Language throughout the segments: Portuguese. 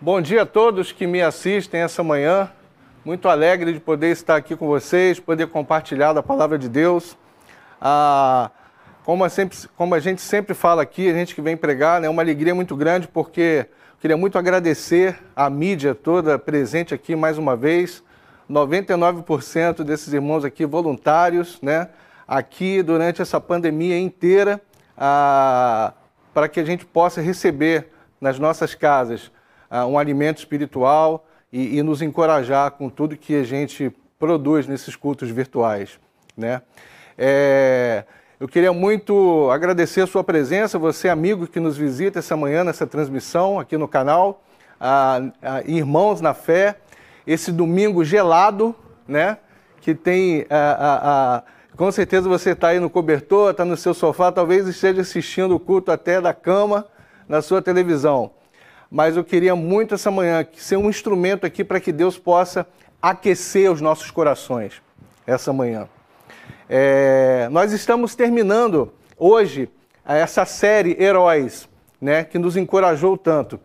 Bom dia a todos que me assistem essa manhã. Muito alegre de poder estar aqui com vocês, poder compartilhar da palavra de Deus. Ah, como, a sempre, como a gente sempre fala aqui, a gente que vem pregar, é né, uma alegria muito grande, porque queria muito agradecer a mídia toda presente aqui mais uma vez. 99% desses irmãos aqui voluntários, né? Aqui durante essa pandemia inteira, ah, para que a gente possa receber nas nossas casas uh, um alimento espiritual e, e, nos encorajar com tudo que a gente produz nesses cultos virtuais. Né? É, eu queria muito agradecer a sua presença, você amigo que nos visita essa manhã nessa transmissão aqui no canal, irmãos na fé, esse domingo gelado, né? Que tem a, com certeza você está aí no cobertor, está no seu sofá, talvez esteja assistindo o culto até da cama na sua televisão mas eu queria muito essa manhã ser um instrumento aqui para que Deus possa aquecer os nossos corações essa manhã. É, nós estamos terminando hoje essa série Heróis, né, que nos encorajou tanto.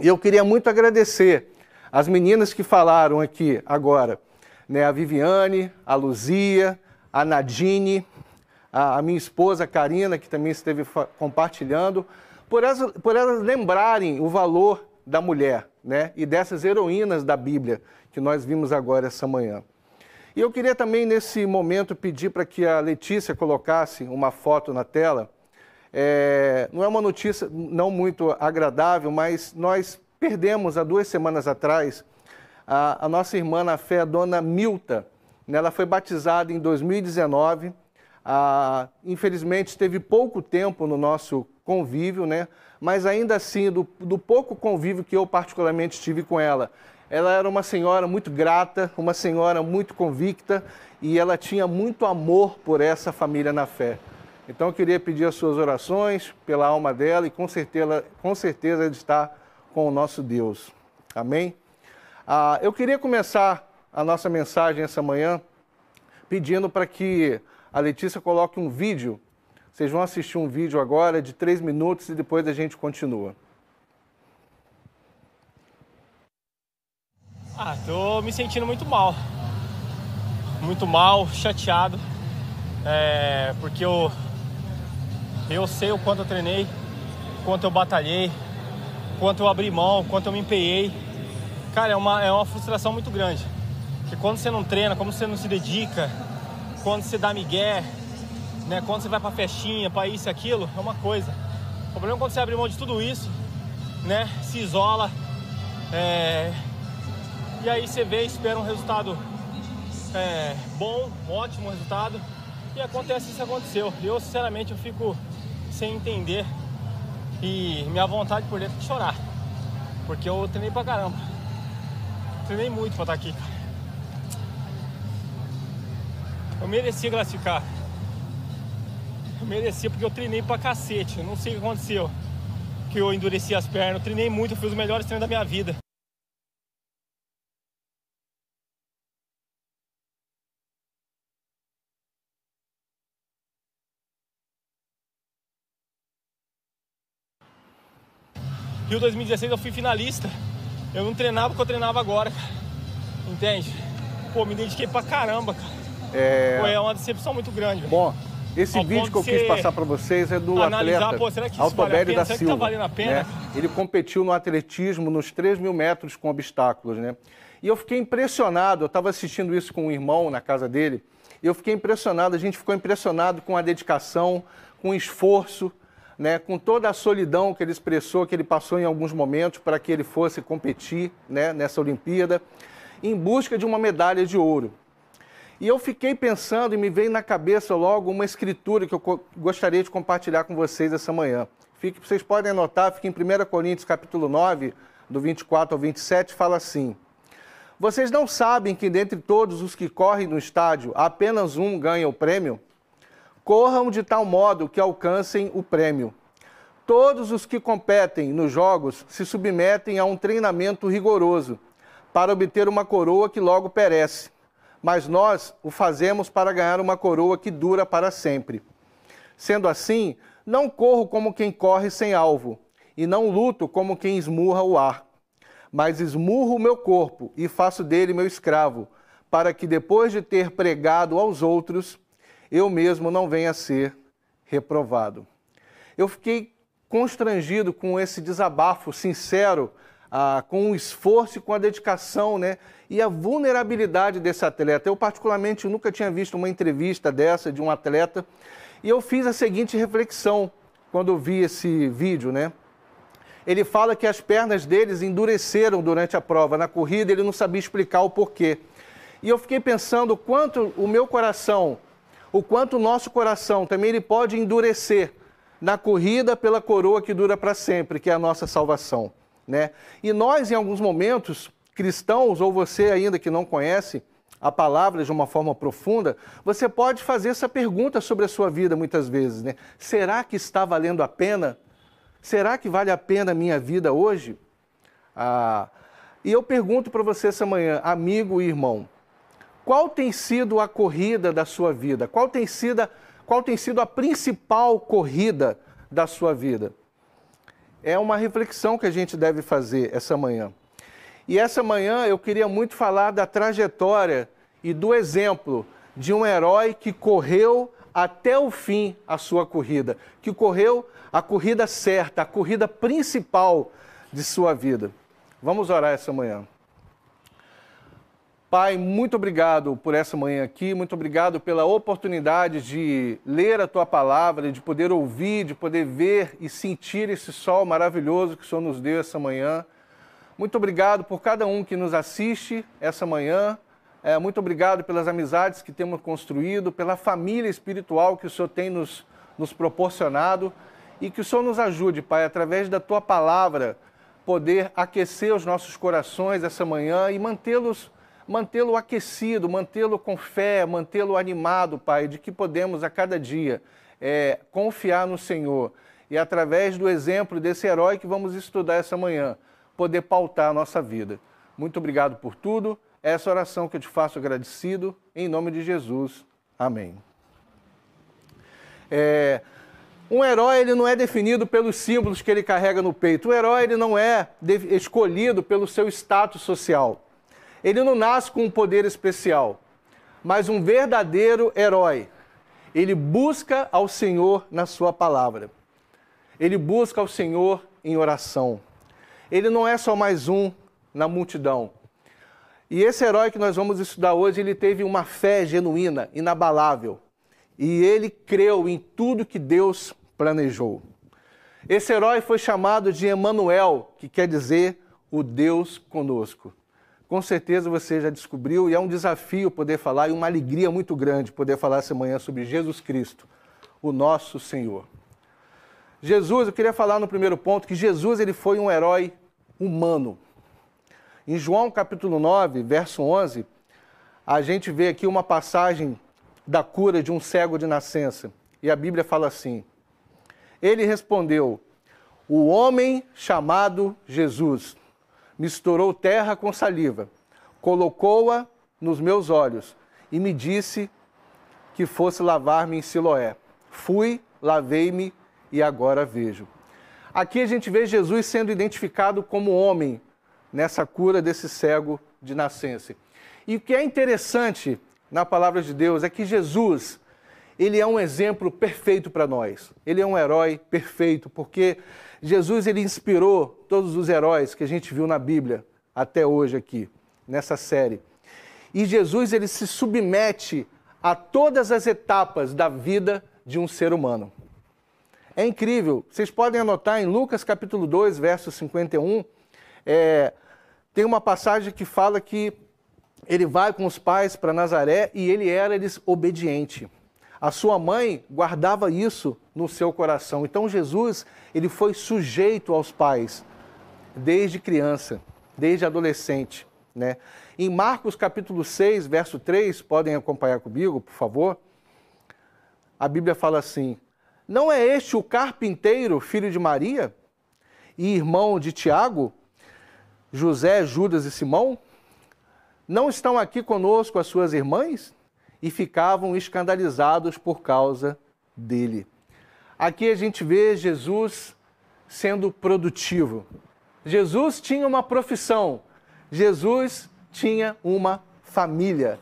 E eu queria muito agradecer as meninas que falaram aqui agora, né, a Viviane, a Luzia, a Nadine, a, a minha esposa Karina, que também esteve compartilhando, por elas, por elas lembrarem o valor da mulher né? e dessas heroínas da Bíblia que nós vimos agora essa manhã. E eu queria também, nesse momento, pedir para que a Letícia colocasse uma foto na tela. É, não é uma notícia não muito agradável, mas nós perdemos há duas semanas atrás a, a nossa irmã na fé, a dona Milta. Né? Ela foi batizada em 2019. Ah, infelizmente, esteve pouco tempo no nosso convívio, né? Mas ainda assim, do, do pouco convívio que eu particularmente tive com ela, ela era uma senhora muito grata, uma senhora muito convicta e ela tinha muito amor por essa família na fé. Então eu queria pedir as suas orações pela alma dela e com certeza, com certeza ela está com o nosso Deus. Amém? Ah, eu queria começar a nossa mensagem essa manhã pedindo para que a Letícia coloque um vídeo vocês vão assistir um vídeo agora de três minutos e depois a gente continua. Ah, tô me sentindo muito mal. Muito mal, chateado. É, porque eu, eu sei o quanto eu treinei, quanto eu batalhei, quanto eu abri mão, quanto eu me empenhei. Cara, é uma, é uma frustração muito grande. Que quando você não treina, como você não se dedica, quando você dá migué, né? Quando você vai pra festinha, pra isso e aquilo, é uma coisa. O problema é quando você abre mão de tudo isso, né? Se isola, é... e aí você vê, espera um resultado é, bom, ótimo resultado, e acontece isso aconteceu. Eu, sinceramente, eu fico sem entender e minha vontade por dentro é de chorar, porque eu treinei pra caramba. Treinei muito pra estar aqui, cara. Eu merecia classificar. Merecia porque eu treinei pra cacete. Não sei o que aconteceu. Que eu endureci as pernas. Eu treinei muito, eu fiz os melhores treinos da minha vida. Rio 2016 eu fui finalista. Eu não treinava porque eu treinava agora, cara. Entende? Pô, me dediquei pra caramba, cara. É, Pô, é uma decepção muito grande. Bom, esse Ao vídeo que eu quis passar para vocês é do analisar, atleta pô, será que Altobelli vale da será Silva. Que tá valendo a pena? Né? Ele competiu no atletismo nos 3 mil metros com obstáculos, né? E eu fiquei impressionado, eu estava assistindo isso com um irmão na casa dele, e eu fiquei impressionado, a gente ficou impressionado com a dedicação, com o esforço, né, com toda a solidão que ele expressou, que ele passou em alguns momentos para que ele fosse competir né, nessa Olimpíada, em busca de uma medalha de ouro. E eu fiquei pensando e me veio na cabeça logo uma escritura que eu gostaria de compartilhar com vocês essa manhã. Fique, vocês podem anotar, fica em 1 Coríntios capítulo 9, do 24 ao 27, fala assim: Vocês não sabem que dentre todos os que correm no estádio, apenas um ganha o prêmio? Corram de tal modo que alcancem o prêmio. Todos os que competem nos jogos se submetem a um treinamento rigoroso para obter uma coroa que logo perece mas nós o fazemos para ganhar uma coroa que dura para sempre. Sendo assim, não corro como quem corre sem alvo, e não luto como quem esmurra o ar. mas esmurro o meu corpo e faço dele meu escravo, para que depois de ter pregado aos outros, eu mesmo não venha a ser reprovado. Eu fiquei constrangido com esse desabafo sincero, com o esforço e com a dedicação né, e a vulnerabilidade desse atleta. Eu, particularmente, nunca tinha visto uma entrevista dessa de um atleta e eu fiz a seguinte reflexão quando eu vi esse vídeo, né? Ele fala que as pernas deles endureceram durante a prova. Na corrida, ele não sabia explicar o porquê. E eu fiquei pensando o quanto o meu coração, o quanto o nosso coração também ele pode endurecer na corrida pela coroa que dura para sempre, que é a nossa salvação. Né? E nós, em alguns momentos, cristãos, ou você ainda que não conhece a palavra de uma forma profunda, você pode fazer essa pergunta sobre a sua vida muitas vezes. Né? Será que está valendo a pena? Será que vale a pena a minha vida hoje? Ah, e eu pergunto para você essa manhã, amigo e irmão, qual tem sido a corrida da sua vida? Qual tem sido qual tem sido a principal corrida da sua vida? É uma reflexão que a gente deve fazer essa manhã. E essa manhã eu queria muito falar da trajetória e do exemplo de um herói que correu até o fim a sua corrida, que correu a corrida certa, a corrida principal de sua vida. Vamos orar essa manhã. Pai, muito obrigado por essa manhã aqui, muito obrigado pela oportunidade de ler a tua palavra, de poder ouvir, de poder ver e sentir esse sol maravilhoso que o Senhor nos deu essa manhã. Muito obrigado por cada um que nos assiste essa manhã. É, muito obrigado pelas amizades que temos construído, pela família espiritual que o Senhor tem nos, nos proporcionado e que o Senhor nos ajude, Pai, através da tua palavra, poder aquecer os nossos corações essa manhã e mantê-los mantê-lo aquecido, mantê-lo com fé, mantê-lo animado, Pai, de que podemos a cada dia é, confiar no Senhor e através do exemplo desse herói que vamos estudar essa manhã, poder pautar a nossa vida. Muito obrigado por tudo. Essa oração que eu te faço agradecido, em nome de Jesus. Amém. É, um herói ele não é definido pelos símbolos que ele carrega no peito. O herói ele não é escolhido pelo seu status social. Ele não nasce com um poder especial, mas um verdadeiro herói. Ele busca ao Senhor na sua palavra. Ele busca ao Senhor em oração. Ele não é só mais um na multidão. E esse herói que nós vamos estudar hoje, ele teve uma fé genuína, inabalável. E ele creu em tudo que Deus planejou. Esse herói foi chamado de Emanuel, que quer dizer o Deus conosco com certeza você já descobriu e é um desafio poder falar e uma alegria muito grande poder falar essa manhã sobre Jesus Cristo, o nosso Senhor. Jesus, eu queria falar no primeiro ponto que Jesus ele foi um herói humano. Em João capítulo 9, verso 11, a gente vê aqui uma passagem da cura de um cego de nascença. E a Bíblia fala assim: Ele respondeu: O homem chamado Jesus misturou terra com saliva, colocou-a nos meus olhos e me disse que fosse lavar-me em Siloé. Fui, lavei-me e agora vejo. Aqui a gente vê Jesus sendo identificado como homem nessa cura desse cego de nascença. E o que é interessante na palavra de Deus é que Jesus, ele é um exemplo perfeito para nós. Ele é um herói perfeito, porque Jesus ele inspirou todos os heróis que a gente viu na Bíblia até hoje aqui, nessa série. E Jesus ele se submete a todas as etapas da vida de um ser humano. É incrível. Vocês podem anotar em Lucas capítulo 2, verso 51, é, tem uma passagem que fala que ele vai com os pais para Nazaré e ele era lhes obediente. A sua mãe guardava isso no seu coração. Então Jesus, ele foi sujeito aos pais desde criança, desde adolescente, né? Em Marcos capítulo 6, verso 3, podem acompanhar comigo, por favor? A Bíblia fala assim: Não é este o carpinteiro, filho de Maria, e irmão de Tiago, José, Judas e Simão? Não estão aqui conosco as suas irmãs? E ficavam escandalizados por causa dele. Aqui a gente vê Jesus sendo produtivo. Jesus tinha uma profissão, Jesus tinha uma família.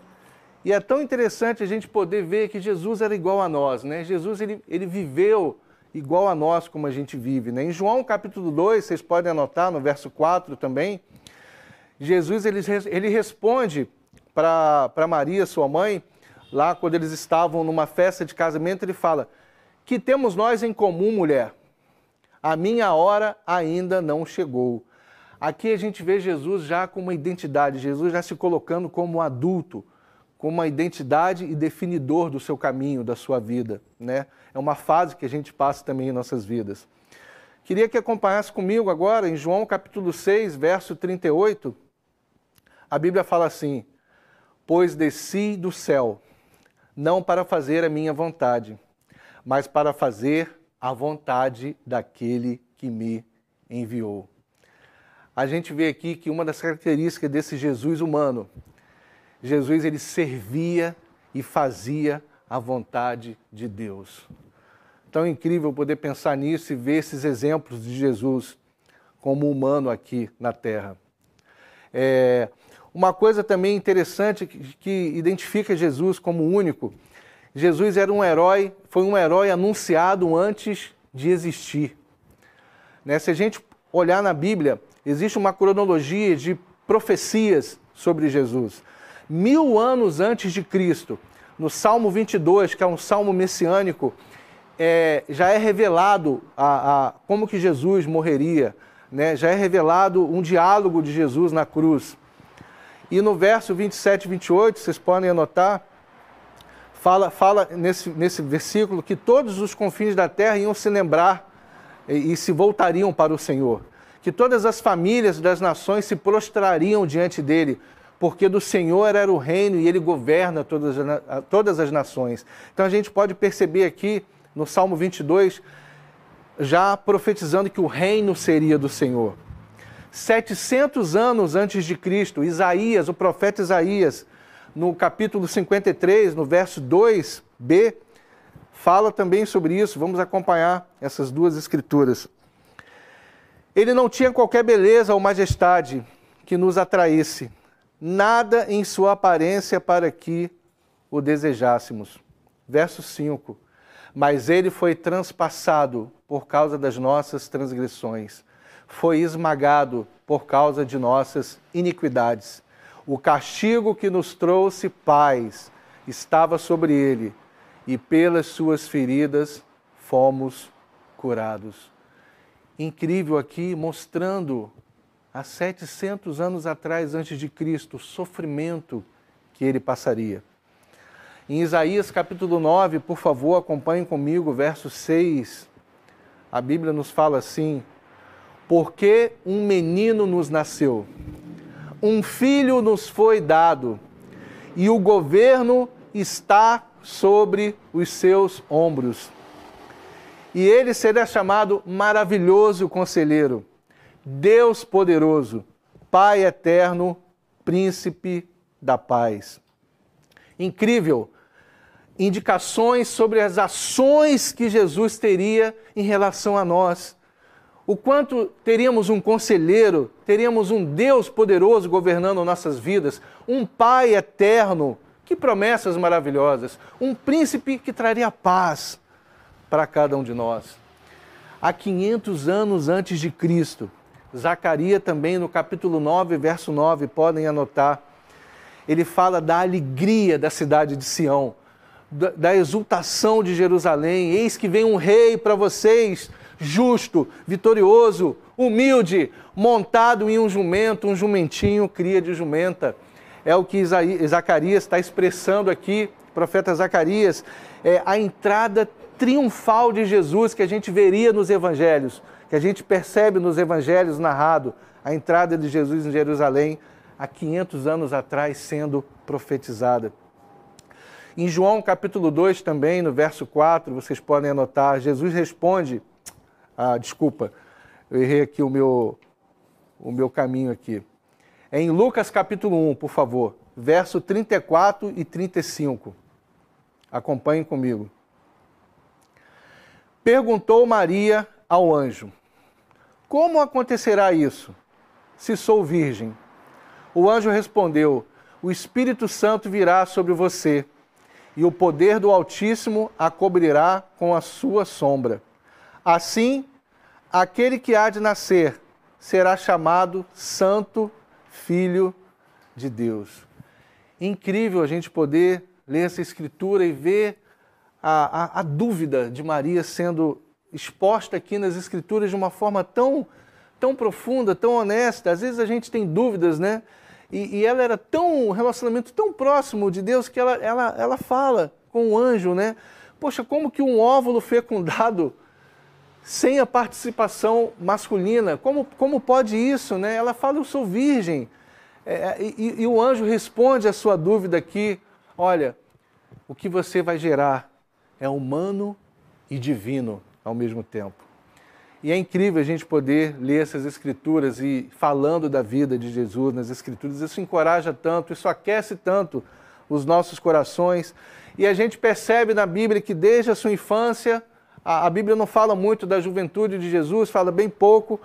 E é tão interessante a gente poder ver que Jesus era igual a nós, né? Jesus ele, ele viveu igual a nós como a gente vive, né? Em João capítulo 2, vocês podem anotar no verso 4 também, Jesus ele, ele responde para Maria, sua mãe, lá quando eles estavam numa festa de casamento, ele fala: Que temos nós em comum, mulher? A minha hora ainda não chegou. Aqui a gente vê Jesus já com uma identidade, Jesus já se colocando como adulto, com uma identidade e definidor do seu caminho, da sua vida. Né? É uma fase que a gente passa também em nossas vidas. Queria que acompanhasse comigo agora em João capítulo 6, verso 38. A Bíblia fala assim: Pois desci do céu, não para fazer a minha vontade, mas para fazer a vontade daquele que me enviou. A gente vê aqui que uma das características desse Jesus humano Jesus ele servia e fazia a vontade de Deus. Tão incrível poder pensar nisso e ver esses exemplos de Jesus como humano aqui na Terra. É, uma coisa também interessante que, identifica Jesus como único, Jesus era um herói, foi um herói anunciado antes de existir. Né? Se a gente olhar na Bíblia, existe uma cronologia de profecias sobre Jesus mil anos antes de Cristo, no Salmo 22, que é um salmo messiânico, é, já é revelado a, a, como que Jesus morreria, né? já é revelado um diálogo de Jesus na cruz. E no verso 27 e 28, vocês podem anotar, fala, fala nesse, nesse versículo que todos os confins da terra iam se lembrar e, e se voltariam para o Senhor. Que todas as famílias das nações se prostrariam diante dele, porque do Senhor era o reino e ele governa todas, todas as nações. Então a gente pode perceber aqui no Salmo 22, já profetizando que o reino seria do Senhor. 700 anos antes de Cristo, Isaías, o profeta Isaías, no capítulo 53, no verso 2b, fala também sobre isso. Vamos acompanhar essas duas escrituras. Ele não tinha qualquer beleza ou majestade que nos atraísse nada em sua aparência para que o desejássemos. Verso 5. Mas ele foi transpassado por causa das nossas transgressões, foi esmagado por causa de nossas iniquidades. O castigo que nos trouxe paz estava sobre ele, e pelas suas feridas fomos curados. Incrível aqui, mostrando há 700 anos atrás, antes de Cristo, o sofrimento que ele passaria. Em Isaías capítulo 9, por favor, acompanhem comigo, verso 6. A Bíblia nos fala assim: Porque um menino nos nasceu, um filho nos foi dado, e o governo está sobre os seus ombros. E ele será chamado maravilhoso conselheiro Deus poderoso, Pai eterno, príncipe da paz. Incrível indicações sobre as ações que Jesus teria em relação a nós. O quanto teríamos um conselheiro, teríamos um Deus poderoso governando nossas vidas, um Pai eterno, que promessas maravilhosas, um príncipe que traria paz para cada um de nós. Há 500 anos antes de Cristo, Zacarias também no capítulo 9, verso 9, podem anotar. Ele fala da alegria da cidade de Sião, da exultação de Jerusalém. Eis que vem um rei para vocês, justo, vitorioso, humilde, montado em um jumento, um jumentinho, cria de jumenta. É o que Zacarias está expressando aqui, profeta Zacarias, é a entrada triunfal de Jesus que a gente veria nos evangelhos que a gente percebe nos evangelhos narrado a entrada de Jesus em Jerusalém há 500 anos atrás sendo profetizada. Em João capítulo 2 também, no verso 4, vocês podem anotar, Jesus responde, ah, desculpa, eu errei aqui o meu, o meu caminho aqui. É em Lucas capítulo 1, por favor, verso 34 e 35. Acompanhem comigo. Perguntou Maria ao anjo: Como acontecerá isso, se sou virgem? O anjo respondeu: O Espírito Santo virá sobre você, e o poder do Altíssimo a cobrirá com a sua sombra. Assim, aquele que há de nascer será chamado Santo Filho de Deus. Incrível a gente poder ler essa escritura e ver a, a, a dúvida de Maria sendo exposta aqui nas escrituras de uma forma tão, tão profunda, tão honesta. Às vezes a gente tem dúvidas, né? E, e, ela era tão, um relacionamento tão próximo de Deus que ela, ela, ela fala com o anjo, né? Poxa, como que um óvulo fecundado sem a participação masculina, como, como pode isso, né? Ela fala, eu sou virgem. É, e, e o anjo responde a sua dúvida aqui, olha, o que você vai gerar é humano e divino ao mesmo tempo. E é incrível a gente poder ler essas escrituras e falando da vida de Jesus nas escrituras, isso encoraja tanto, isso aquece tanto os nossos corações. E a gente percebe na Bíblia que desde a sua infância, a, a Bíblia não fala muito da juventude de Jesus, fala bem pouco.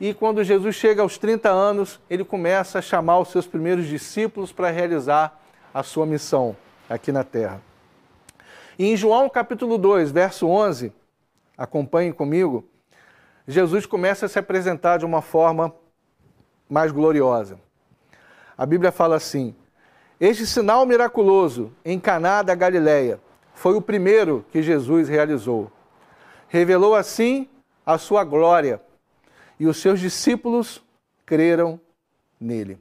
E quando Jesus chega aos 30 anos, ele começa a chamar os seus primeiros discípulos para realizar a sua missão aqui na terra. E em João capítulo 2, verso 11, acompanhem comigo, Jesus começa a se apresentar de uma forma mais gloriosa. A Bíblia fala assim: Este sinal miraculoso em Caná da Galileia foi o primeiro que Jesus realizou. Revelou assim a sua glória, e os seus discípulos creram nele.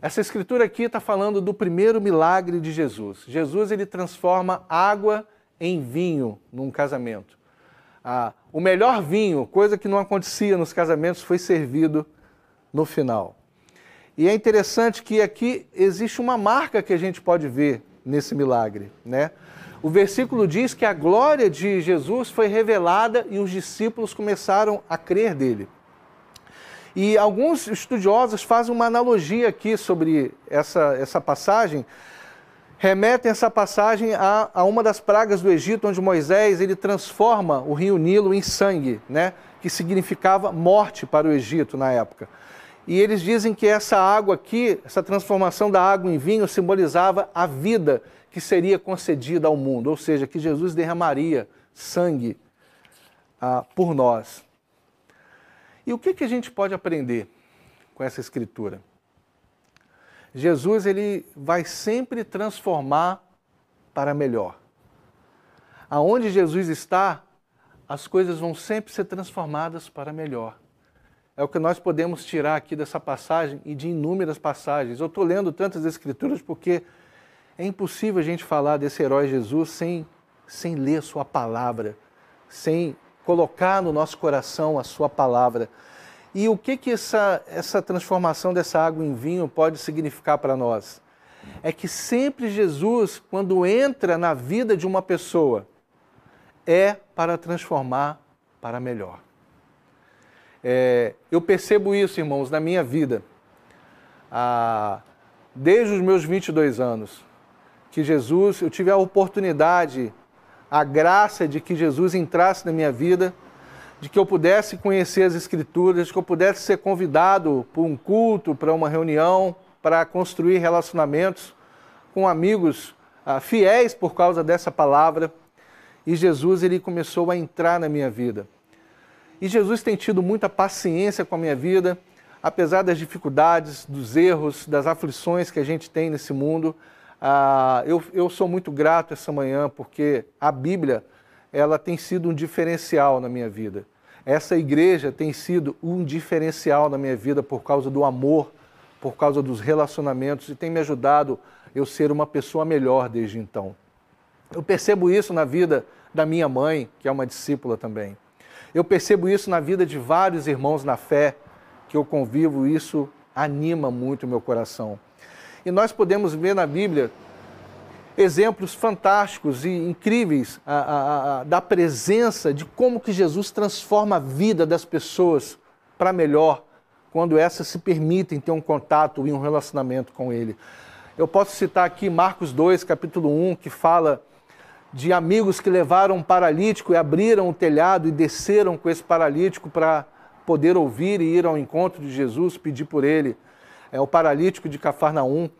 Essa escritura aqui está falando do primeiro milagre de Jesus. Jesus ele transforma água em vinho num casamento. Ah, o melhor vinho, coisa que não acontecia nos casamentos, foi servido no final. E é interessante que aqui existe uma marca que a gente pode ver nesse milagre, né? O versículo diz que a glória de Jesus foi revelada e os discípulos começaram a crer dele. E alguns estudiosos fazem uma analogia aqui sobre essa, essa passagem, remetem essa passagem a, a uma das pragas do Egito, onde Moisés ele transforma o rio Nilo em sangue, né? que significava morte para o Egito na época. E eles dizem que essa água aqui, essa transformação da água em vinho, simbolizava a vida que seria concedida ao mundo, ou seja, que Jesus derramaria sangue ah, por nós. E o que, que a gente pode aprender com essa escritura? Jesus ele vai sempre transformar para melhor. Aonde Jesus está, as coisas vão sempre ser transformadas para melhor. É o que nós podemos tirar aqui dessa passagem e de inúmeras passagens. Eu estou lendo tantas escrituras porque é impossível a gente falar desse herói Jesus sem, sem ler Sua palavra, sem colocar no nosso coração a Sua palavra. E o que, que essa, essa transformação dessa água em vinho pode significar para nós? É que sempre Jesus, quando entra na vida de uma pessoa, é para transformar para melhor. É, eu percebo isso, irmãos, na minha vida. Ah, desde os meus 22 anos, que Jesus, eu tive a oportunidade, a graça de que Jesus entrasse na minha vida de que eu pudesse conhecer as Escrituras, de que eu pudesse ser convidado para um culto, para uma reunião, para construir relacionamentos com amigos ah, fiéis por causa dessa palavra. E Jesus ele começou a entrar na minha vida. E Jesus tem tido muita paciência com a minha vida, apesar das dificuldades, dos erros, das aflições que a gente tem nesse mundo. Ah, eu, eu sou muito grato essa manhã porque a Bíblia ela tem sido um diferencial na minha vida. Essa igreja tem sido um diferencial na minha vida por causa do amor, por causa dos relacionamentos e tem me ajudado eu ser uma pessoa melhor desde então. Eu percebo isso na vida da minha mãe, que é uma discípula também. Eu percebo isso na vida de vários irmãos na fé que eu convivo, isso anima muito o meu coração. E nós podemos ver na Bíblia exemplos fantásticos e incríveis a, a, a, da presença de como que Jesus transforma a vida das pessoas para melhor quando essas se permitem ter um contato e um relacionamento com Ele. Eu posso citar aqui Marcos 2, capítulo 1, que fala de amigos que levaram um paralítico e abriram o telhado e desceram com esse paralítico para poder ouvir e ir ao encontro de Jesus, pedir por ele. É o paralítico de Cafarnaum.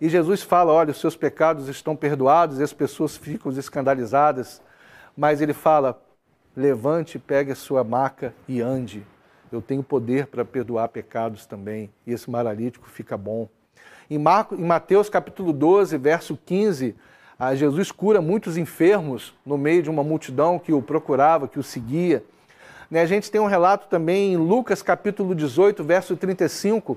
E Jesus fala: Olha, os seus pecados estão perdoados, e as pessoas ficam escandalizadas. Mas ele fala: Levante, pegue a sua maca e ande. Eu tenho poder para perdoar pecados também. E esse paralítico fica bom. Em, Marcos, em Mateus capítulo 12, verso 15, Jesus cura muitos enfermos no meio de uma multidão que o procurava, que o seguia. Né, a gente tem um relato também em Lucas capítulo 18, verso 35,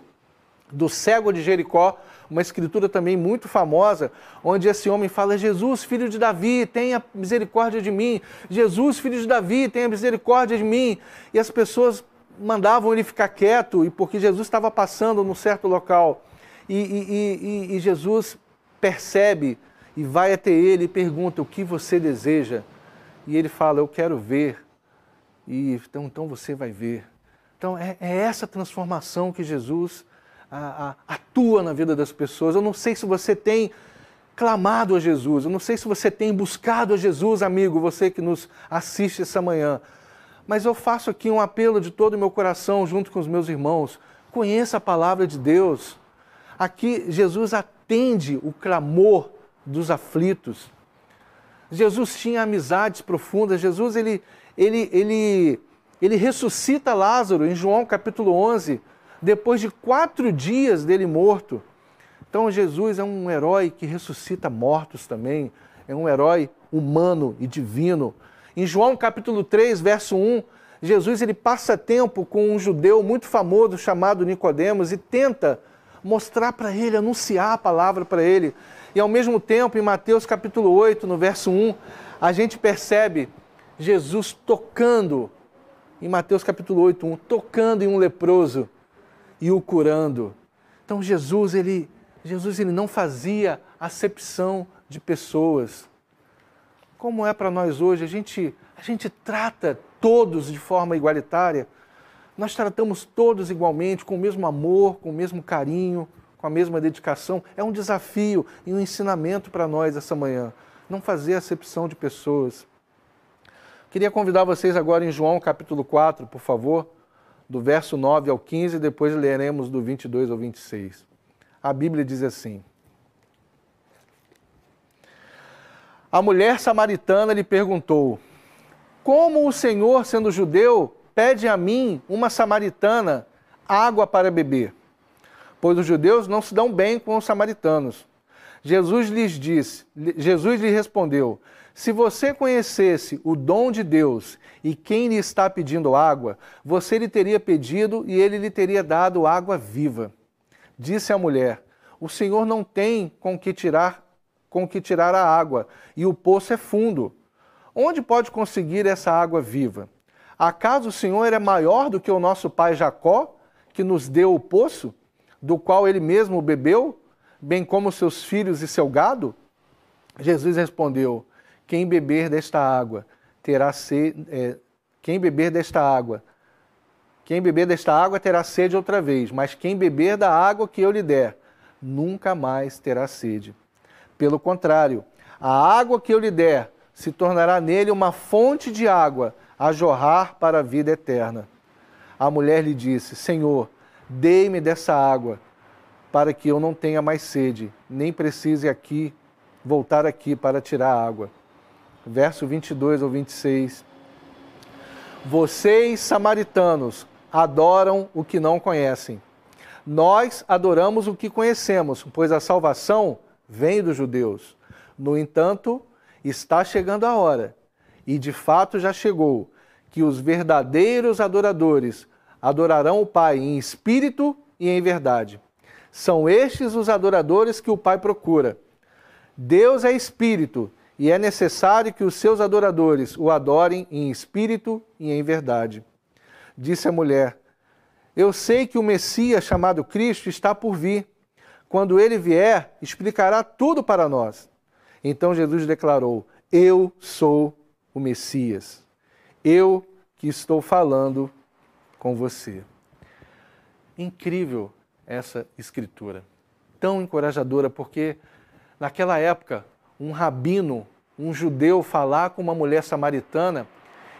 do cego de Jericó, uma escritura também muito famosa, onde esse homem fala: Jesus, filho de Davi, tenha misericórdia de mim. Jesus, filho de Davi, tenha misericórdia de mim. E as pessoas mandavam ele ficar quieto, e porque Jesus estava passando num certo local. E, e, e, e Jesus percebe e vai até ele e pergunta: O que você deseja? E ele fala: Eu quero ver. E então, então você vai ver. Então é, é essa transformação que Jesus a, a, atua na vida das pessoas. Eu não sei se você tem clamado a Jesus, eu não sei se você tem buscado a Jesus, amigo, você que nos assiste essa manhã. Mas eu faço aqui um apelo de todo o meu coração, junto com os meus irmãos. Conheça a palavra de Deus. Aqui, Jesus atende o clamor dos aflitos. Jesus tinha amizades profundas. Jesus, ele, ele, ele, ele ressuscita Lázaro em João capítulo 11, depois de quatro dias dele morto. Então, Jesus é um herói que ressuscita mortos também. É um herói humano e divino. Em João capítulo 3, verso 1, Jesus ele passa tempo com um judeu muito famoso chamado Nicodemos e tenta mostrar para ele, anunciar a palavra para ele. E ao mesmo tempo, em Mateus capítulo 8, no verso 1, a gente percebe Jesus tocando, em Mateus capítulo 8, 1, tocando em um leproso e o curando. Então Jesus, ele, Jesus, ele não fazia acepção de pessoas como é para nós hoje, a gente, a gente trata todos de forma igualitária. Nós tratamos todos igualmente, com o mesmo amor, com o mesmo carinho, com a mesma dedicação. É um desafio e um ensinamento para nós essa manhã. Não fazer acepção de pessoas. Queria convidar vocês agora em João capítulo 4, por favor, do verso 9 ao 15, depois leremos do 22 ao 26. A Bíblia diz assim: A mulher samaritana lhe perguntou: Como o Senhor, sendo judeu, pede a mim, uma samaritana, água para beber? Pois os judeus não se dão bem com os samaritanos. Jesus lhes disse, Jesus lhe respondeu: Se você conhecesse o dom de Deus e quem lhe está pedindo água, você lhe teria pedido e ele lhe teria dado água viva. Disse a mulher: O Senhor não tem com que tirar com que tirar a água, e o poço é fundo. Onde pode conseguir essa água viva? Acaso o Senhor é maior do que o nosso pai Jacó, que nos deu o poço, do qual ele mesmo bebeu, bem como seus filhos e seu gado? Jesus respondeu: Quem beber desta água terá sede. É, quem beber desta água, quem beber desta água terá sede outra vez, mas quem beber da água que eu lhe der, nunca mais terá sede. Pelo contrário, a água que eu lhe der se tornará nele uma fonte de água a jorrar para a vida eterna. A mulher lhe disse: Senhor, dei-me dessa água, para que eu não tenha mais sede, nem precise aqui voltar aqui para tirar água. Verso 22 ou 26. Vocês, samaritanos, adoram o que não conhecem. Nós adoramos o que conhecemos, pois a salvação vem dos judeus. No entanto, está chegando a hora, e de fato já chegou, que os verdadeiros adoradores adorarão o Pai em espírito e em verdade. São estes os adoradores que o Pai procura. Deus é espírito e é necessário que os seus adoradores o adorem em espírito e em verdade. Disse a mulher: Eu sei que o Messias chamado Cristo está por vir. Quando ele vier, explicará tudo para nós. Então Jesus declarou: Eu sou o Messias. Eu que estou falando com você. Incrível essa escritura. Tão encorajadora, porque naquela época, um rabino, um judeu, falar com uma mulher samaritana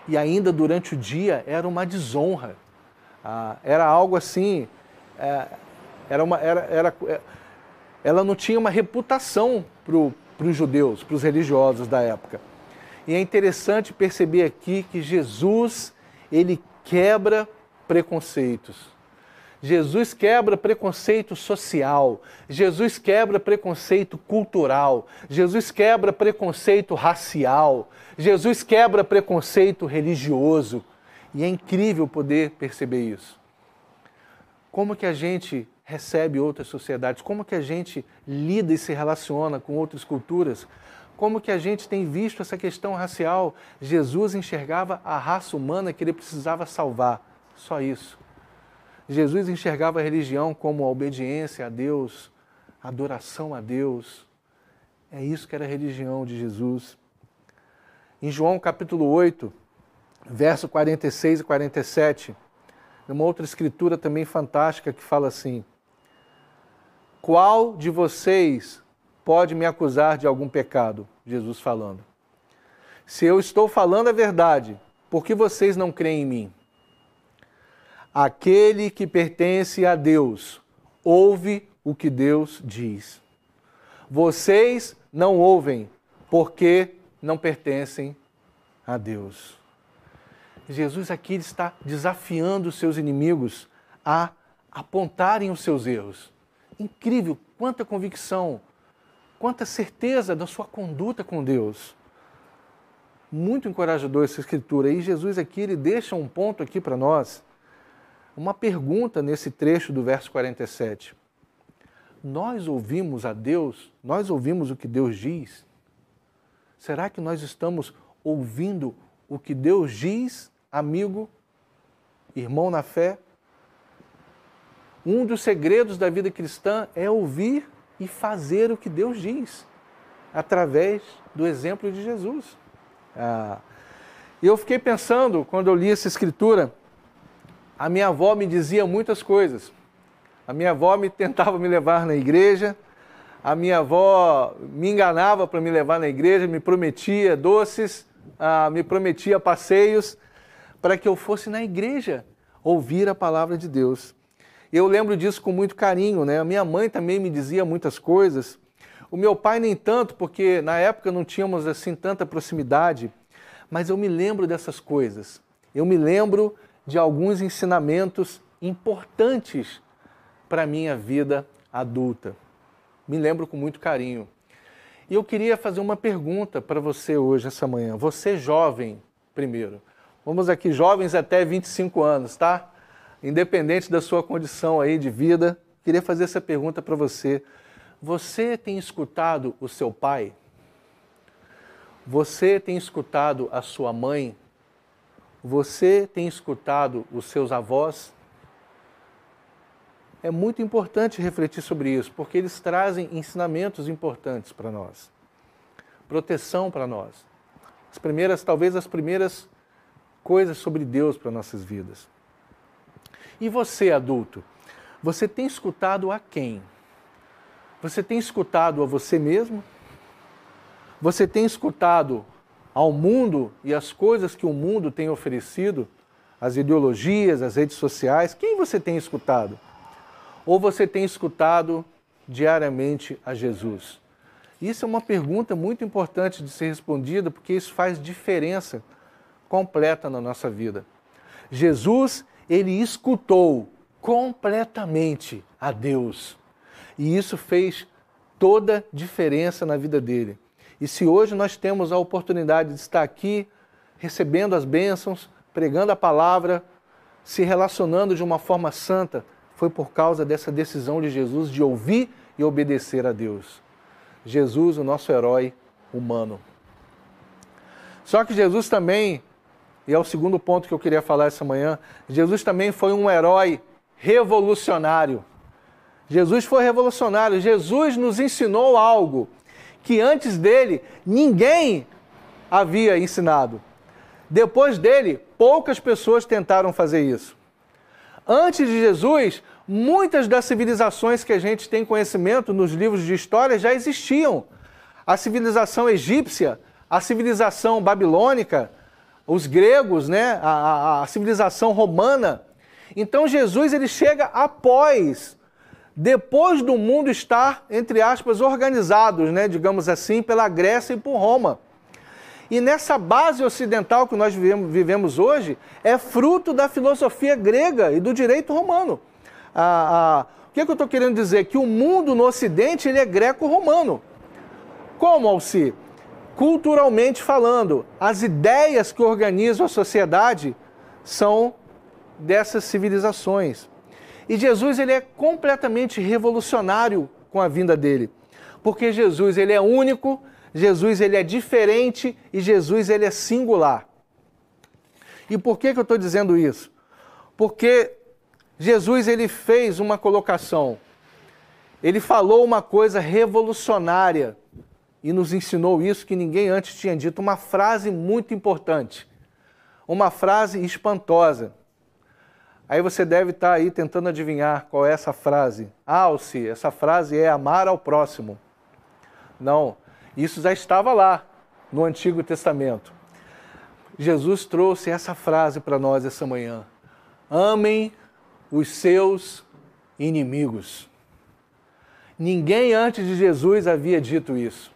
e ainda durante o dia era uma desonra. Ah, era algo assim, é, era uma, era, era, é, ela não tinha uma reputação para os judeus, para os religiosos da época. E é interessante perceber aqui que Jesus, ele quebra preconceitos. Jesus quebra preconceito social, Jesus quebra preconceito cultural, Jesus quebra preconceito racial, Jesus quebra preconceito religioso. E é incrível poder perceber isso. Como que a gente recebe outras sociedades, como que a gente lida e se relaciona com outras culturas, como que a gente tem visto essa questão racial. Jesus enxergava a raça humana que ele precisava salvar, só isso. Jesus enxergava a religião como a obediência a Deus, adoração a Deus. É isso que era a religião de Jesus. Em João capítulo 8, verso 46 e 47, uma outra escritura também fantástica que fala assim: Qual de vocês pode me acusar de algum pecado? Jesus falando. Se eu estou falando a verdade, por que vocês não creem em mim? Aquele que pertence a Deus ouve o que Deus diz. Vocês não ouvem porque não pertencem a Deus. Jesus aqui está desafiando os seus inimigos a apontarem os seus erros. Incrível, quanta convicção, quanta certeza da sua conduta com Deus. Muito encorajador essa escritura. E Jesus aqui ele deixa um ponto aqui para nós uma pergunta nesse trecho do verso 47. Nós ouvimos a Deus? Nós ouvimos o que Deus diz? Será que nós estamos ouvindo o que Deus diz, amigo, irmão na fé? Um dos segredos da vida cristã é ouvir e fazer o que Deus diz, através do exemplo de Jesus. Ah, eu fiquei pensando, quando eu li essa escritura, a minha avó me dizia muitas coisas. A minha avó me tentava me levar na igreja, a minha avó me enganava para me levar na igreja, me prometia doces, ah, me prometia passeios para que eu fosse na igreja ouvir a palavra de Deus. Eu lembro disso com muito carinho, né? A minha mãe também me dizia muitas coisas. O meu pai nem tanto, porque na época não tínhamos assim tanta proximidade, mas eu me lembro dessas coisas. Eu me lembro de alguns ensinamentos importantes para a minha vida adulta. Me lembro com muito carinho. E eu queria fazer uma pergunta para você hoje, essa manhã. Você jovem, primeiro. Vamos aqui, jovens até 25 anos, tá? Independente da sua condição aí de vida, queria fazer essa pergunta para você. Você tem escutado o seu pai? Você tem escutado a sua mãe? Você tem escutado os seus avós? É muito importante refletir sobre isso, porque eles trazem ensinamentos importantes para nós, proteção para nós. As primeiras, talvez as primeiras coisas sobre Deus para nossas vidas. E você, adulto, você tem escutado a quem? Você tem escutado a você mesmo? Você tem escutado ao mundo e às coisas que o mundo tem oferecido, as ideologias, as redes sociais, quem você tem escutado? Ou você tem escutado diariamente a Jesus? Isso é uma pergunta muito importante de ser respondida, porque isso faz diferença completa na nossa vida. Jesus, ele escutou completamente a Deus. E isso fez toda diferença na vida dele. E se hoje nós temos a oportunidade de estar aqui recebendo as bênçãos, pregando a palavra, se relacionando de uma forma santa, foi por causa dessa decisão de Jesus de ouvir e obedecer a Deus. Jesus, o nosso herói humano. Só que Jesus também, e é o segundo ponto que eu queria falar essa manhã, Jesus também foi um herói revolucionário. Jesus foi revolucionário. Jesus nos ensinou algo que antes dele ninguém havia ensinado. Depois dele, poucas pessoas tentaram fazer isso. Antes de Jesus, muitas das civilizações que a gente tem conhecimento nos livros de história já existiam. A civilização egípcia, a civilização babilônica, os gregos, né? a, a, a civilização romana. Então Jesus ele chega após, depois do mundo estar, entre aspas, organizados, né, digamos assim, pela Grécia e por Roma. E nessa base ocidental que nós vivemos hoje, é fruto da filosofia grega e do direito romano. Ah, ah, o que, é que eu estou querendo dizer? Que o mundo no Ocidente ele é greco-romano. Como, Alci? Culturalmente falando, as ideias que organizam a sociedade são dessas civilizações. E Jesus ele é completamente revolucionário com a vinda dele, porque Jesus ele é único, Jesus ele é diferente e Jesus ele é singular. E por que, que eu estou dizendo isso? Porque Jesus ele fez uma colocação, ele falou uma coisa revolucionária e nos ensinou isso que ninguém antes tinha dito, uma frase muito importante, uma frase espantosa. Aí você deve estar aí tentando adivinhar qual é essa frase. Ah, Alci, essa frase é amar ao próximo. Não, isso já estava lá no Antigo Testamento. Jesus trouxe essa frase para nós essa manhã. Amem os seus inimigos. Ninguém antes de Jesus havia dito isso.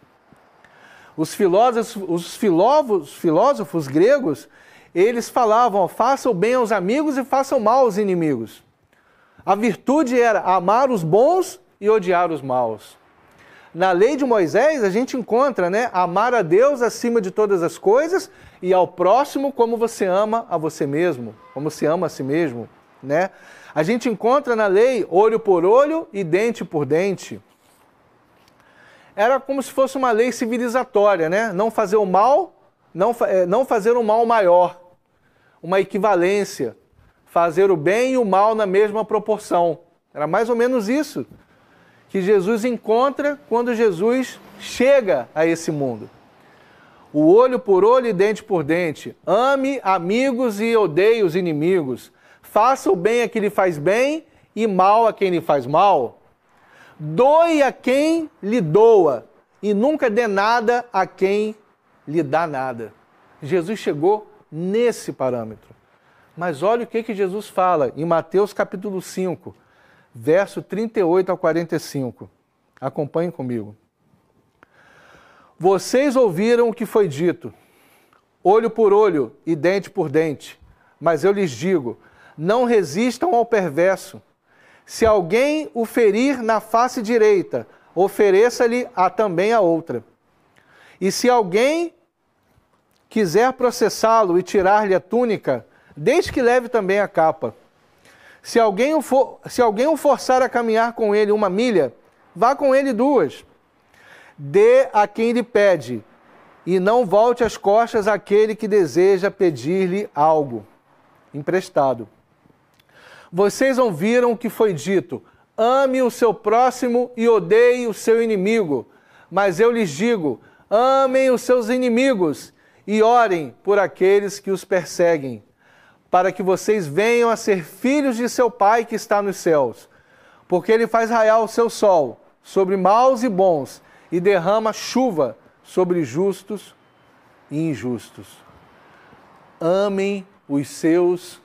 Os filósofos, os filósofos, filósofos gregos eles falavam: façam bem aos amigos e façam mal aos inimigos. A virtude era amar os bons e odiar os maus. Na lei de Moisés, a gente encontra, né, amar a Deus acima de todas as coisas e ao próximo como você ama a você mesmo, como se ama a si mesmo, né? A gente encontra na lei olho por olho e dente por dente. Era como se fosse uma lei civilizatória, né? Não fazer o mal, não, é, não fazer o mal maior uma equivalência, fazer o bem e o mal na mesma proporção. Era mais ou menos isso que Jesus encontra quando Jesus chega a esse mundo. O olho por olho e dente por dente. Ame amigos e odeie os inimigos. Faça o bem a quem lhe faz bem e mal a quem lhe faz mal. Doe a quem lhe doa e nunca dê nada a quem lhe dá nada. Jesus chegou nesse parâmetro. Mas olha o que, que Jesus fala em Mateus capítulo 5, verso 38 a 45. Acompanhe comigo. Vocês ouviram o que foi dito, olho por olho e dente por dente. Mas eu lhes digo: não resistam ao perverso. Se alguém o ferir na face direita, ofereça-lhe a também a outra. E se alguém quiser processá-lo e tirar-lhe a túnica, desde que leve também a capa. Se alguém, o for, se alguém o forçar a caminhar com ele uma milha, vá com ele duas. Dê a quem lhe pede, e não volte as costas àquele que deseja pedir-lhe algo emprestado. Vocês ouviram o que foi dito: ame o seu próximo e odeie o seu inimigo. Mas eu lhes digo: amem os seus inimigos e orem por aqueles que os perseguem, para que vocês venham a ser filhos de seu Pai que está nos céus. Porque ele faz raiar o seu sol sobre maus e bons e derrama chuva sobre justos e injustos. Amem os seus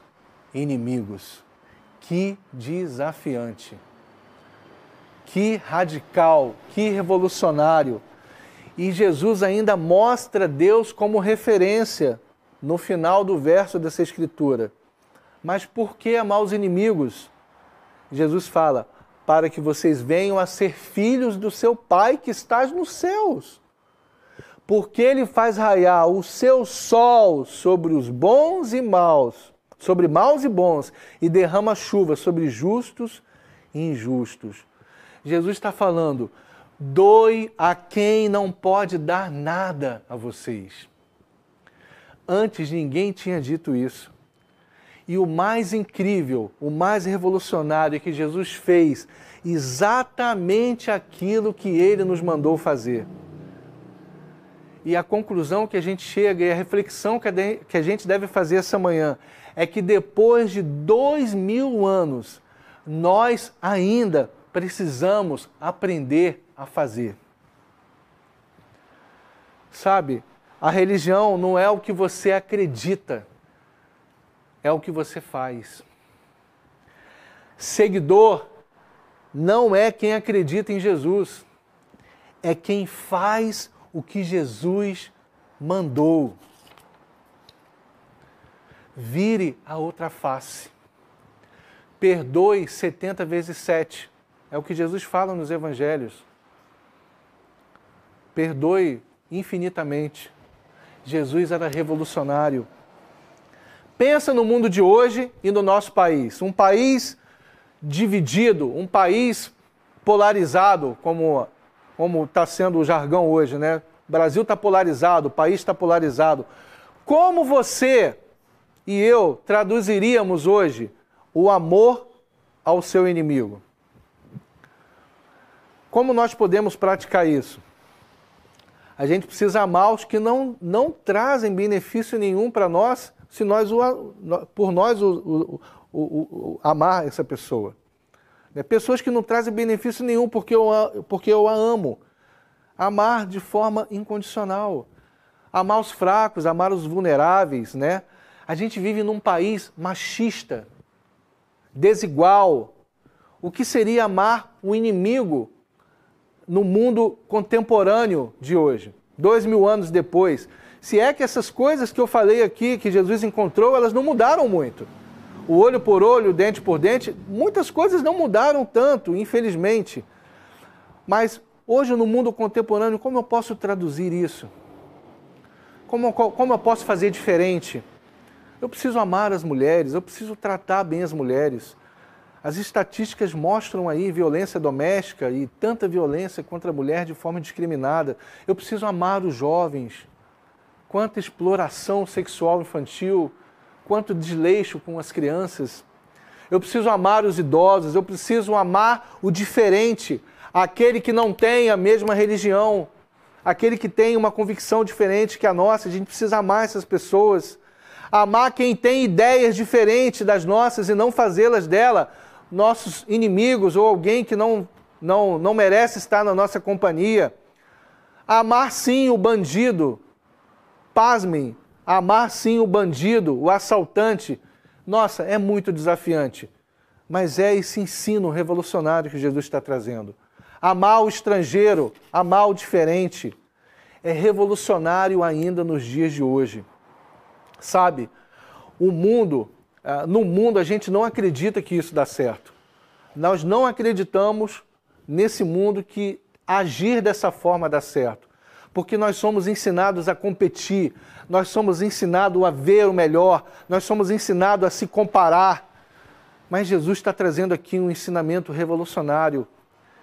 inimigos. Que desafiante. Que radical, que revolucionário e Jesus ainda mostra Deus como referência no final do verso dessa escritura. Mas por que amar os inimigos? Jesus fala: para que vocês venham a ser filhos do seu Pai que estás nos céus. Porque ele faz raiar o seu sol sobre os bons e maus, sobre maus e bons, e derrama chuva sobre justos e injustos. Jesus está falando, Doe a quem não pode dar nada a vocês. Antes ninguém tinha dito isso. E o mais incrível, o mais revolucionário é que Jesus fez exatamente aquilo que ele nos mandou fazer. E a conclusão que a gente chega e a reflexão que a gente deve fazer essa manhã é que depois de dois mil anos, nós ainda precisamos aprender a fazer. Sabe, a religião não é o que você acredita, é o que você faz. Seguidor não é quem acredita em Jesus, é quem faz o que Jesus mandou. Vire a outra face. Perdoe 70 vezes 7. É o que Jesus fala nos evangelhos. Perdoe infinitamente. Jesus era revolucionário. Pensa no mundo de hoje e no nosso país. Um país dividido, um país polarizado, como como está sendo o jargão hoje, né? O Brasil está polarizado, o país está polarizado. Como você e eu traduziríamos hoje o amor ao seu inimigo? Como nós podemos praticar isso? A gente precisa amar os que não, não trazem benefício nenhum para nós, se nós o, por nós o, o, amar essa pessoa. Né? Pessoas que não trazem benefício nenhum porque eu, porque eu a amo. Amar de forma incondicional. Amar os fracos, amar os vulneráveis, né? A gente vive num país machista, desigual. O que seria amar o inimigo no mundo contemporâneo de hoje, dois mil anos depois? Se é que essas coisas que eu falei aqui, que Jesus encontrou, elas não mudaram muito o olho por olho, o dente por dente, muitas coisas não mudaram tanto, infelizmente. Mas hoje, no mundo contemporâneo, como eu posso traduzir isso? Como, como eu posso fazer diferente? Eu preciso amar as mulheres, eu preciso tratar bem as mulheres. As estatísticas mostram aí violência doméstica e tanta violência contra a mulher de forma discriminada. Eu preciso amar os jovens. Quanta exploração sexual infantil, quanto desleixo com as crianças. Eu preciso amar os idosos, eu preciso amar o diferente, aquele que não tem a mesma religião, aquele que tem uma convicção diferente que a nossa. A gente precisa amar essas pessoas. Amar quem tem ideias diferentes das nossas e não fazê-las dela nossos inimigos ou alguém que não, não, não merece estar na nossa companhia. Amar sim o bandido. Pasmem, Amar sim o bandido, o assaltante. Nossa, é muito desafiante. Mas é esse ensino revolucionário que Jesus está trazendo. Amar o estrangeiro, amar o diferente. É revolucionário ainda nos dias de hoje. Sabe, o mundo, ah, no mundo a gente não acredita que isso dá certo. Nós não acreditamos nesse mundo que agir dessa forma dá certo porque nós somos ensinados a competir, nós somos ensinados a ver o melhor, nós somos ensinados a se comparar. Mas Jesus está trazendo aqui um ensinamento revolucionário,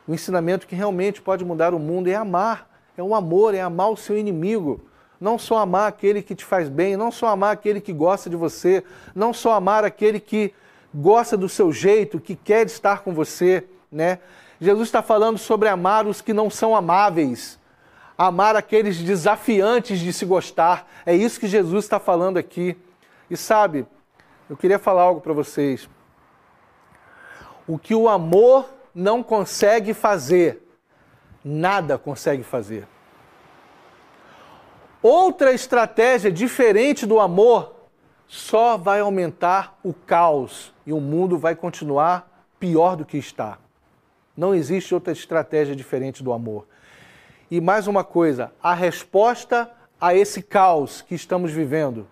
um ensinamento que realmente pode mudar o mundo, é amar, é o amor, é amar o seu inimigo. Não só amar aquele que te faz bem, não só amar aquele que gosta de você, não só amar aquele que gosta do seu jeito, que quer estar com você, né? Jesus está falando sobre amar os que não são amáveis, amar aqueles desafiantes de se gostar. É isso que Jesus está falando aqui. E sabe, eu queria falar algo para vocês. O que o amor não consegue fazer, nada consegue fazer. Outra estratégia diferente do amor só vai aumentar o caos e o mundo vai continuar pior do que está. Não existe outra estratégia diferente do amor. E mais uma coisa, a resposta a esse caos que estamos vivendo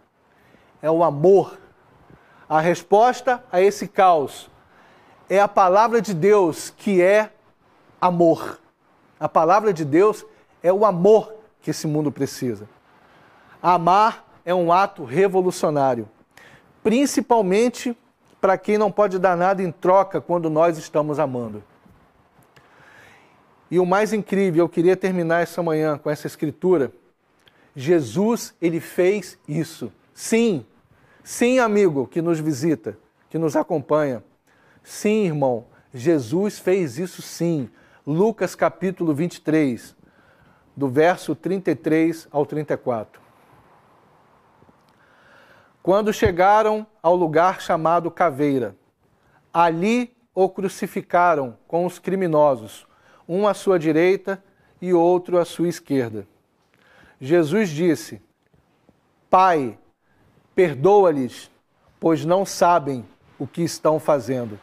é o amor. A resposta a esse caos é a palavra de Deus, que é amor. A palavra de Deus é o amor que esse mundo precisa. Amar é um ato revolucionário, principalmente para quem não pode dar nada em troca quando nós estamos amando. E o mais incrível, eu queria terminar essa manhã com essa escritura. Jesus, ele fez isso. Sim, sim, amigo que nos visita, que nos acompanha. Sim, irmão, Jesus fez isso sim. Lucas capítulo 23, do verso 33 ao 34. Quando chegaram ao lugar chamado Caveira, ali o crucificaram com os criminosos um à sua direita e outro à sua esquerda. Jesus disse: Pai, perdoa-lhes, pois não sabem o que estão fazendo.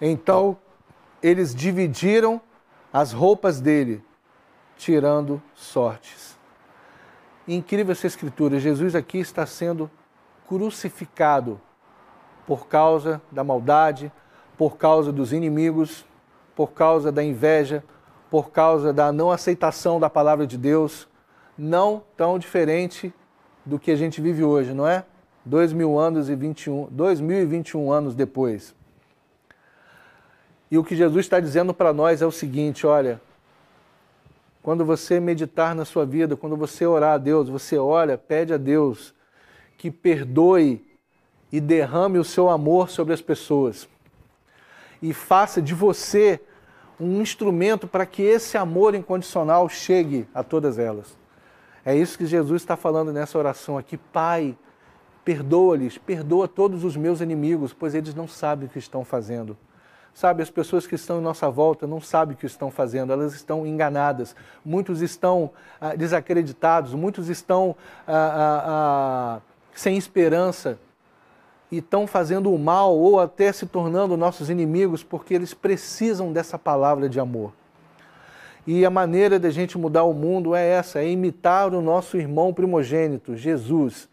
Então eles dividiram as roupas dele, tirando sortes. Incrível essa escritura. Jesus aqui está sendo crucificado por causa da maldade, por causa dos inimigos, por causa da inveja, por causa da não aceitação da palavra de Deus, não tão diferente do que a gente vive hoje, não é? Dois mil anos e 21, dois mil e 21 anos depois. E o que Jesus está dizendo para nós é o seguinte: olha, quando você meditar na sua vida, quando você orar a Deus, você olha, pede a Deus que perdoe e derrame o seu amor sobre as pessoas. E faça de você um instrumento para que esse amor incondicional chegue a todas elas. É isso que Jesus está falando nessa oração aqui. Pai, perdoa-lhes, perdoa todos os meus inimigos, pois eles não sabem o que estão fazendo. Sabe, as pessoas que estão em nossa volta não sabem o que estão fazendo, elas estão enganadas, muitos estão ah, desacreditados, muitos estão ah, ah, ah, sem esperança e estão fazendo o mal ou até se tornando nossos inimigos porque eles precisam dessa palavra de amor. E a maneira da gente mudar o mundo é essa: é imitar o nosso irmão primogênito, Jesus,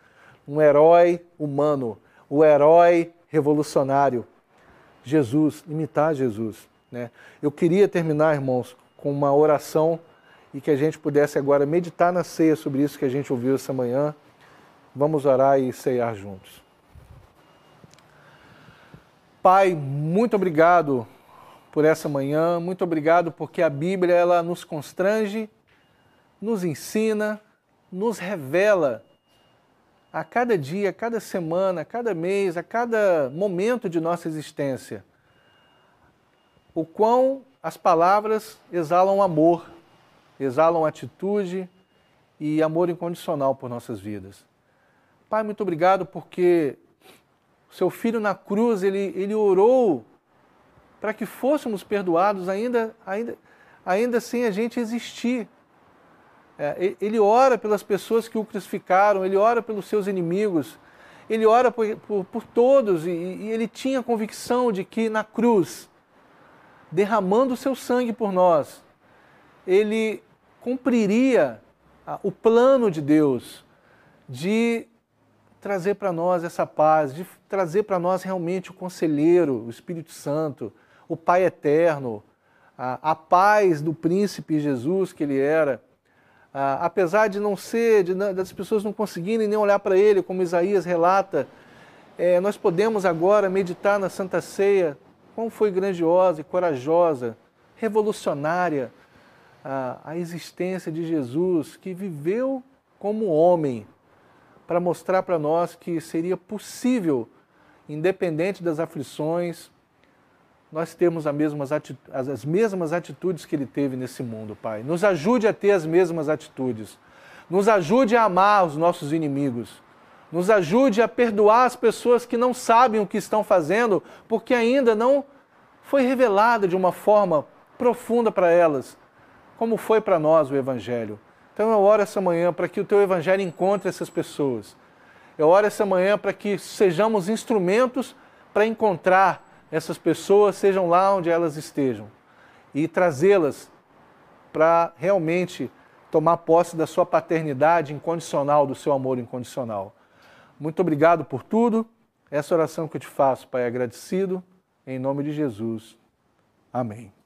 um herói humano, o herói revolucionário Jesus, imitar Jesus. Né? Eu queria terminar, irmãos, com uma oração e que a gente pudesse agora meditar na ceia sobre isso que a gente ouviu essa manhã. Vamos orar e ceiar juntos. Pai, muito obrigado por essa manhã, muito obrigado porque a Bíblia ela nos constrange, nos ensina, nos revela a cada dia, a cada semana, a cada mês, a cada momento de nossa existência, o quão as palavras exalam amor, exalam atitude e amor incondicional por nossas vidas. Pai, muito obrigado porque seu filho na cruz, ele, ele orou para que fôssemos perdoados ainda, ainda, ainda sem a gente existir. É, ele ora pelas pessoas que o crucificaram, ele ora pelos seus inimigos, ele ora por, por, por todos e, e, ele tinha convicção de que na cruz, derramando o seu sangue por nós, ele cumpriria o plano de Deus de trazer para nós essa paz, de trazer para nós realmente o conselheiro, o Espírito Santo, o Pai eterno, a, a paz do príncipe Jesus que ele era. Ah, apesar de não ser, de, das pessoas não conseguirem nem olhar para ele, como Isaías relata, é, nós podemos agora meditar na Santa Ceia, como foi grandiosa e corajosa, revolucionária a, a existência de Jesus, que viveu como homem, para mostrar para nós que seria possível, independente das aflições, nós temos as mesmas, as mesmas atitudes que ele teve nesse mundo, Pai. Nos ajude a ter as mesmas atitudes. Nos ajude a amar os nossos inimigos. Nos ajude a perdoar as pessoas que não sabem o que estão fazendo, porque ainda não foi revelada de uma forma profunda para elas, como foi para nós o Evangelho. Então eu oro essa manhã para que o teu Evangelho encontre essas pessoas. Eu oro essa manhã para que sejamos instrumentos para encontrar essas pessoas, sejam lá onde elas estejam, e trazê-las para realmente tomar posse da sua paternidade incondicional, do seu amor incondicional. Muito obrigado por tudo. Essa oração que eu te faço, Pai, agradecido, em nome de Jesus. Amém.